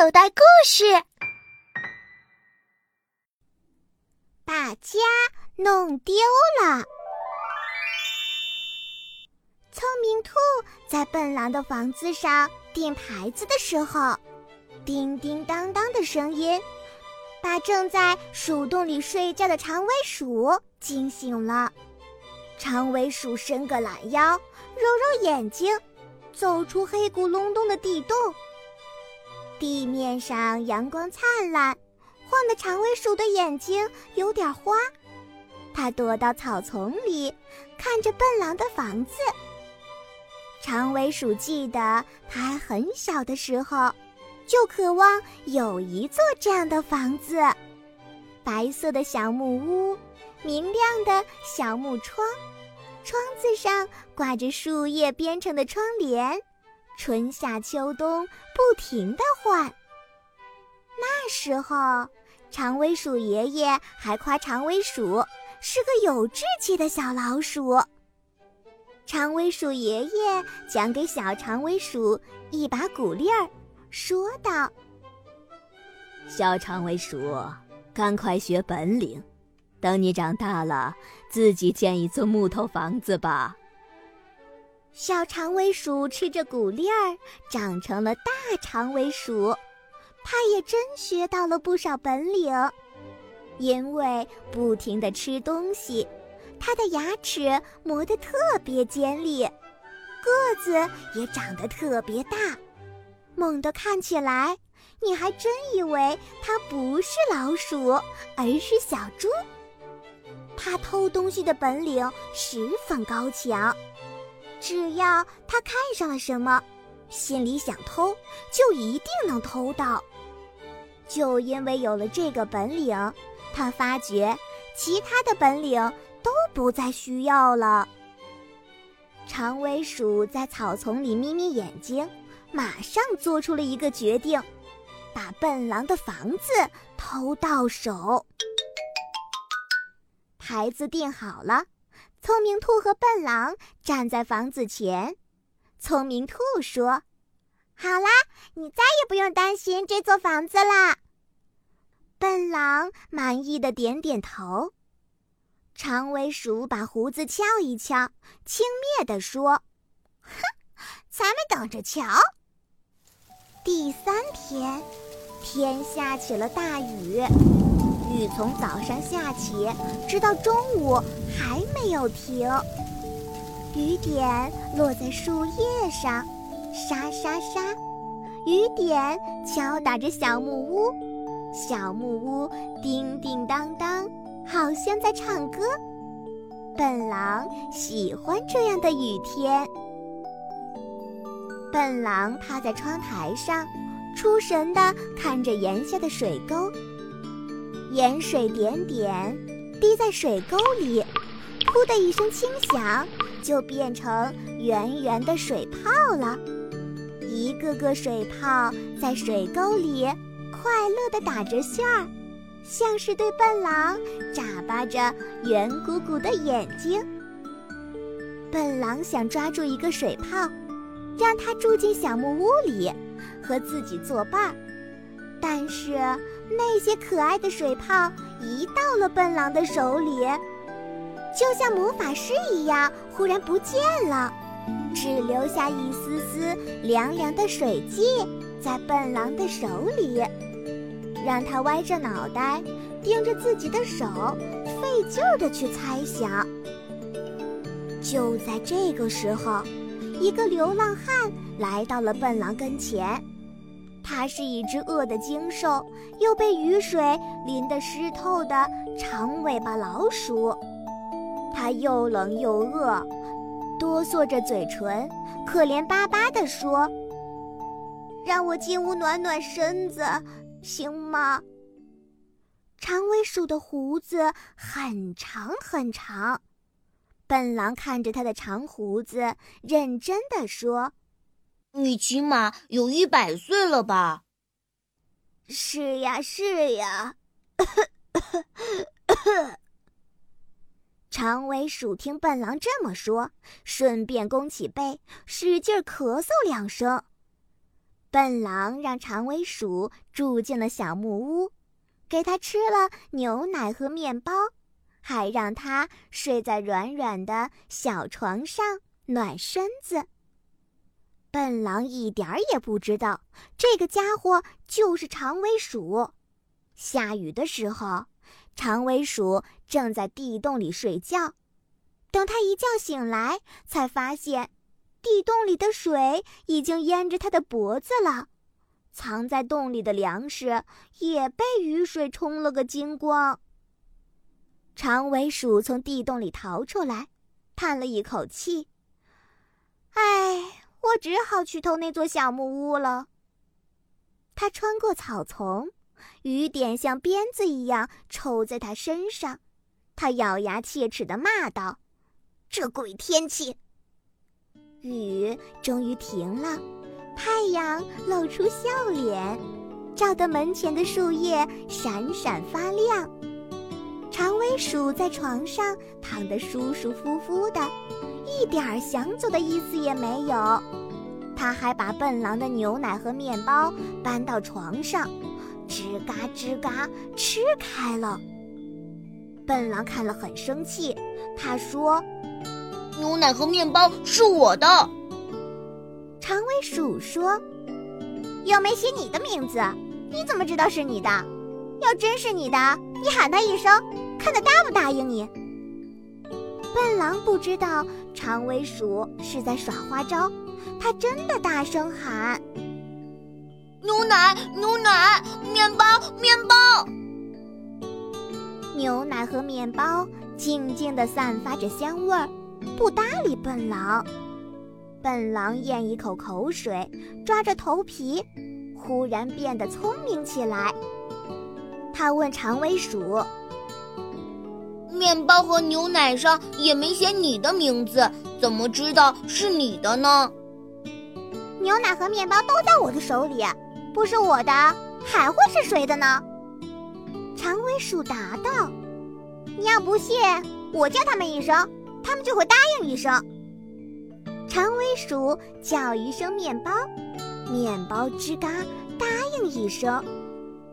口袋故事，把家弄丢了。聪明兔在笨狼的房子上钉牌子的时候，叮叮当当的声音把正在鼠洞里睡觉的长尾鼠惊醒了。长尾鼠伸个懒腰，揉揉眼睛，走出黑咕隆咚的地洞。地面上阳光灿烂，晃得长尾鼠的眼睛有点花。它躲到草丛里，看着笨狼的房子。长尾鼠记得，它还很小的时候，就渴望有一座这样的房子：白色的小木屋，明亮的小木窗，窗子上挂着树叶编成的窗帘。春夏秋冬不停的换。那时候，长尾鼠爷爷还夸长尾鼠是个有志气的小老鼠。长尾鼠爷爷讲给小长尾鼠一把鼓励儿，说道：“小长尾鼠，赶快学本领，等你长大了，自己建一座木头房子吧。”小长尾鼠吃着谷粒儿，长成了大长尾鼠。它也真学到了不少本领，因为不停地吃东西，它的牙齿磨得特别尖利，个子也长得特别大，猛地看起来，你还真以为它不是老鼠，而是小猪。它偷东西的本领十分高强。只要他看上了什么，心里想偷，就一定能偷到。就因为有了这个本领，他发觉其他的本领都不再需要了。长尾鼠在草丛里眯眯眼睛，马上做出了一个决定：把笨狼的房子偷到手。牌子定好了。聪明兔和笨狼站在房子前。聪明兔说：“好啦，你再也不用担心这座房子啦。”笨狼满意的点点头。长尾鼠把胡子翘一翘，轻蔑地说：“哼，咱们等着瞧。”第三天，天下起了大雨。雨从早上下起，直到中午还没有停。雨点落在树叶上，沙沙沙；雨点敲打着小木屋，小木屋叮叮当当，好像在唱歌。笨狼喜欢这样的雨天。笨狼趴在窗台上，出神地看着檐下的水沟。盐水点点滴在水沟里，噗的一声轻响，就变成圆圆的水泡了。一个个水泡在水沟里快乐地打着旋儿，像是对笨狼眨巴着圆鼓鼓的眼睛。笨狼想抓住一个水泡，让它住进小木屋里，和自己作伴儿，但是。那些可爱的水泡一到了笨狼的手里，就像魔法师一样，忽然不见了，只留下一丝丝凉凉的水迹在笨狼的手里，让他歪着脑袋盯着自己的手，费劲儿的去猜想。就在这个时候，一个流浪汉来到了笨狼跟前。它是一只饿得精瘦，又被雨水淋得湿透的长尾巴老鼠。它又冷又饿，哆嗦着嘴唇，可怜巴巴地说：“让我进屋暖暖身子，行吗？”长尾鼠的胡子很长很长，笨狼看着它的长胡子，认真地说。你起码有一百岁了吧？是呀，是呀。长尾鼠听笨狼这么说，顺便弓起背，使劲咳嗽两声。笨狼让长尾鼠住进了小木屋，给它吃了牛奶和面包，还让它睡在软软的小床上暖身子。笨狼一点儿也不知道，这个家伙就是长尾鼠。下雨的时候，长尾鼠正在地洞里睡觉。等他一觉醒来，才发现地洞里的水已经淹着他的脖子了，藏在洞里的粮食也被雨水冲了个精光。长尾鼠从地洞里逃出来，叹了一口气：“唉。”我只好去偷那座小木屋了。他穿过草丛，雨点像鞭子一样抽在他身上。他咬牙切齿地骂道：“这鬼天气！”雨终于停了，太阳露出笑脸，照得门前的树叶闪闪发亮。长尾鼠在床上躺得舒舒服服的。一点儿想走的意思也没有，他还把笨狼的牛奶和面包搬到床上，吱嘎吱嘎吃开了。笨狼看了很生气，他说：“牛奶和面包是我的。”长尾鼠说：“又没写你的名字，你怎么知道是你的？要真是你的，你喊他一声，看他答不答应你。”笨狼不知道长尾鼠是在耍花招，他真的大声喊：“牛奶，牛奶，面包，面包！”牛奶和面包静静地散发着香味儿，不搭理笨狼。笨狼咽一口口水，抓着头皮，忽然变得聪明起来。他问长尾鼠。面包和牛奶上也没写你的名字，怎么知道是你的呢？牛奶和面包都在我的手里，不是我的还会是谁的呢？长尾鼠答道：“你要不信，我叫他们一声，他们就会答应一声。”长尾鼠叫一声面包，面包吱嘎答应一声，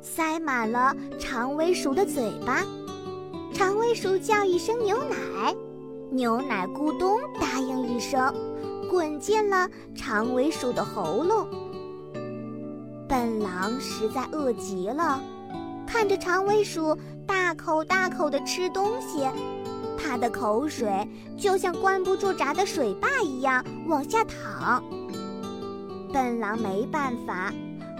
塞满了长尾鼠的嘴巴。长尾鼠叫一声牛奶，牛奶咕咚答应一声，滚进了长尾鼠的喉咙。笨狼实在饿极了，看着长尾鼠大口大口地吃东西，它的口水就像关不住闸的水坝一样往下淌。笨狼没办法，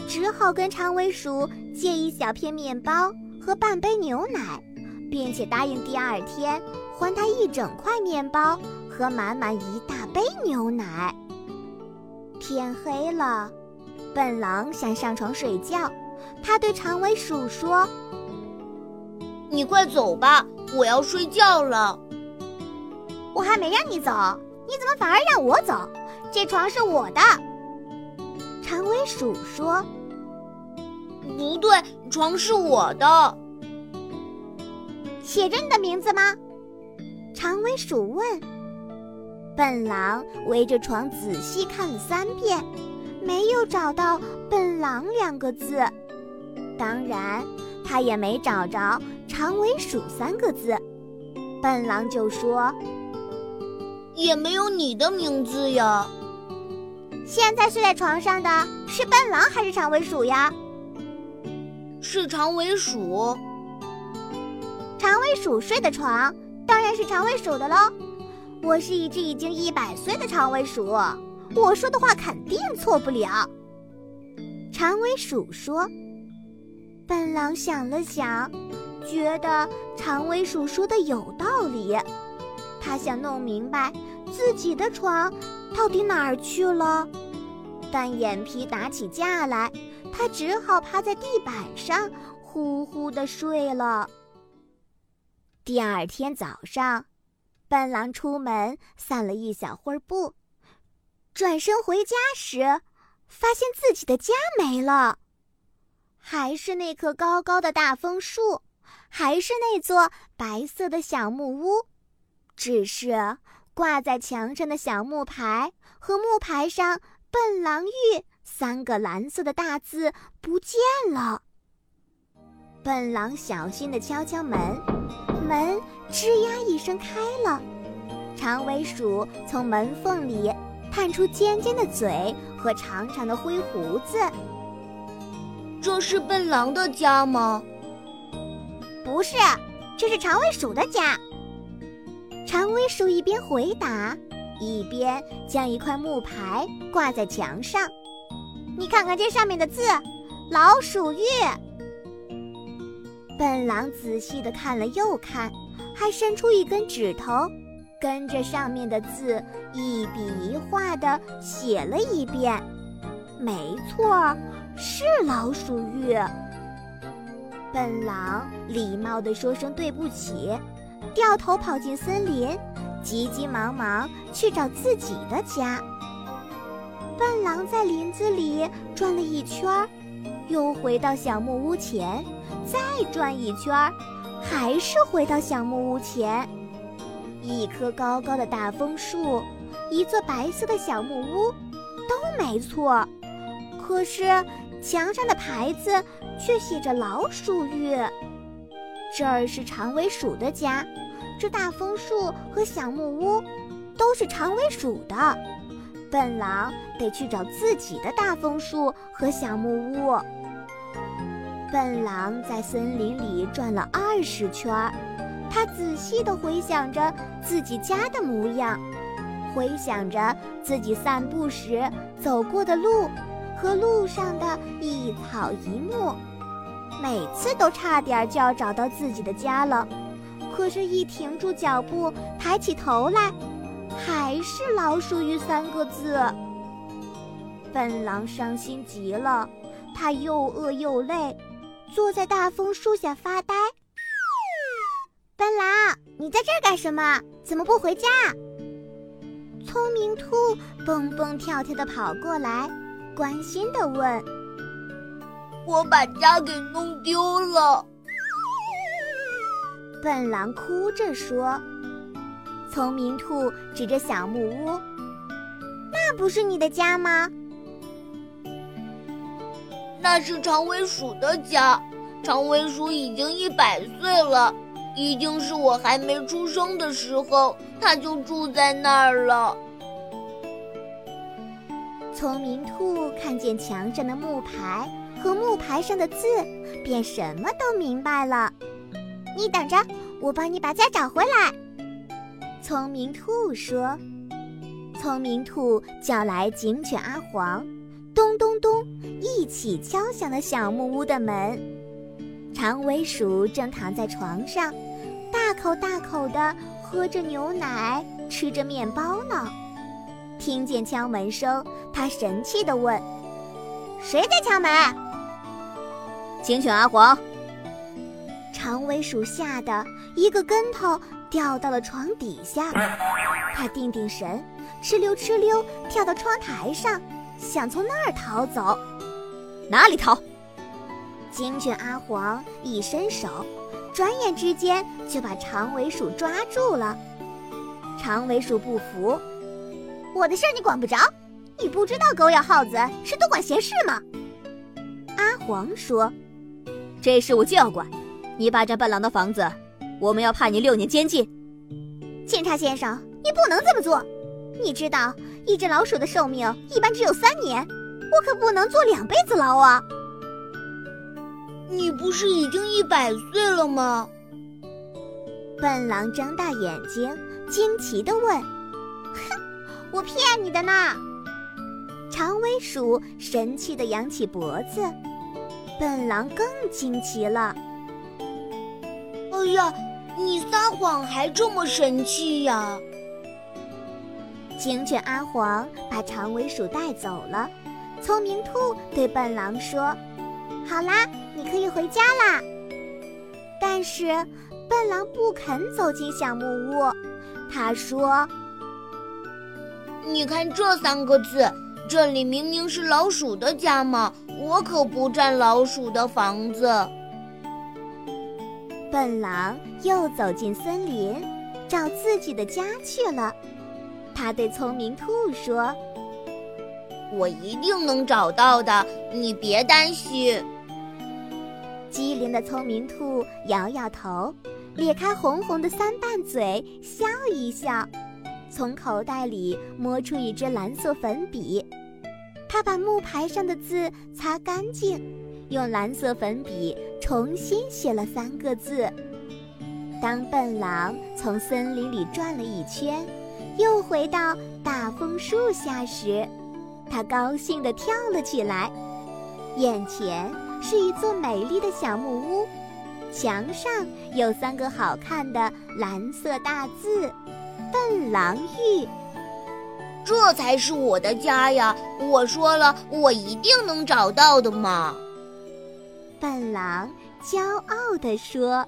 只好跟长尾鼠借一小片面包和半杯牛奶。并且答应第二天还他一整块面包和满满一大杯牛奶。天黑了，笨狼想上床睡觉，他对长尾鼠说：“你快走吧，我要睡觉了。”我还没让你走，你怎么反而让我走？这床是我的。长尾鼠说：“不对，床是我的。”写着你的名字吗？长尾鼠问。笨狼围着床仔细看了三遍，没有找到“笨狼”两个字。当然，他也没找着“长尾鼠”三个字。笨狼就说：“也没有你的名字呀。”现在睡在床上的是笨狼还是长尾鼠呀？是长尾鼠。长尾鼠睡的床当然是长尾鼠的喽。我是一只已经一百岁的长尾鼠，我说的话肯定错不了。长尾鼠说。笨狼想了想，觉得长尾鼠说的有道理。他想弄明白自己的床到底哪儿去了，但眼皮打起架来，他只好趴在地板上呼呼地睡了。第二天早上，笨狼出门散了一小会儿步，转身回家时，发现自己的家没了，还是那棵高高的大枫树，还是那座白色的小木屋，只是挂在墙上的小木牌和木牌上“笨狼玉”三个蓝色的大字不见了。笨狼小心地敲敲门，门吱呀一声开了。长尾鼠从门缝里探出尖尖的嘴和长长的灰胡子。这是笨狼的家吗？不是，这是长尾鼠的家。长尾鼠一边回答，一边将一块木牌挂在墙上。你看看这上面的字，“老鼠月”。笨狼仔细地看了又看，还伸出一根指头，跟着上面的字一笔一画地写了一遍。没错，是老鼠月。笨狼礼貌地说声对不起，掉头跑进森林，急急忙忙去找自己的家。笨狼在林子里转了一圈，又回到小木屋前。再转一圈，还是回到小木屋前。一棵高高的大枫树，一座白色的小木屋，都没错。可是墙上的牌子却写着“老鼠寓”。这儿是长尾鼠的家，这大枫树和小木屋都是长尾鼠的。笨狼得去找自己的大枫树和小木屋。笨狼在森林里转了二十圈，他仔细地回想着自己家的模样，回想着自己散步时走过的路和路上的一草一木，每次都差点就要找到自己的家了。可是，一停住脚步，抬起头来，还是“老鼠寓”三个字。笨狼伤心极了，他又饿又累。坐在大枫树下发呆。笨狼，你在这儿干什么？怎么不回家？聪明兔蹦蹦跳跳的跑过来，关心的问：“我把家给弄丢了。”笨狼哭着说。聪明兔指着小木屋：“那不是你的家吗？”那是长尾鼠的家，长尾鼠已经一百岁了，一定是我还没出生的时候，它就住在那儿了。聪明兔看见墙上的木牌和木牌上的字，便什么都明白了。你等着，我帮你把家找回来。聪明兔说。聪明兔叫来警犬阿黄。咚咚咚！一起敲响了小木屋的门。长尾鼠正躺在床上，大口大口地喝着牛奶，吃着面包呢。听见敲门声，他神气地问：“谁在敲门？”警犬阿黄。长尾鼠吓得一个跟头掉到了床底下，他定定神，哧溜哧溜跳到窗台上。想从那儿逃走，哪里逃？警犬阿黄一伸手，转眼之间就把长尾鼠抓住了。长尾鼠不服：“我的事儿你管不着，你不知道狗咬耗子是多管闲事吗？”阿黄说：“这事我就要管，你霸占笨狼的房子，我们要判你六年监禁。”警察先生，你不能这么做，你知道。一只老鼠的寿命一般只有三年，我可不能坐两辈子牢啊！你不是已经一百岁了吗？笨狼睁大眼睛，惊奇地问：“哼，我骗你的呢！”长尾鼠神气地扬起脖子，笨狼更惊奇了：“哎呀，你撒谎还这么神气呀！”警犬阿黄把长尾鼠带走了，聪明兔对笨狼说：“好啦，你可以回家啦。”但是笨狼不肯走进小木屋，他说：“你看这三个字，这里明明是老鼠的家嘛，我可不占老鼠的房子。”笨狼又走进森林，找自己的家去了。他对聪明兔说：“我一定能找到的，你别担心。机灵的聪明兔摇摇头，咧开红红的三瓣嘴，笑一笑，从口袋里摸出一支蓝色粉笔。他把木牌上的字擦干净，用蓝色粉笔重新写了三个字。当笨狼从森林里转了一圈，又回到大枫树下时，他高兴地跳了起来。眼前是一座美丽的小木屋，墙上有三个好看的蓝色大字“笨狼寓”。这才是我的家呀！我说了，我一定能找到的嘛。笨狼骄傲地说。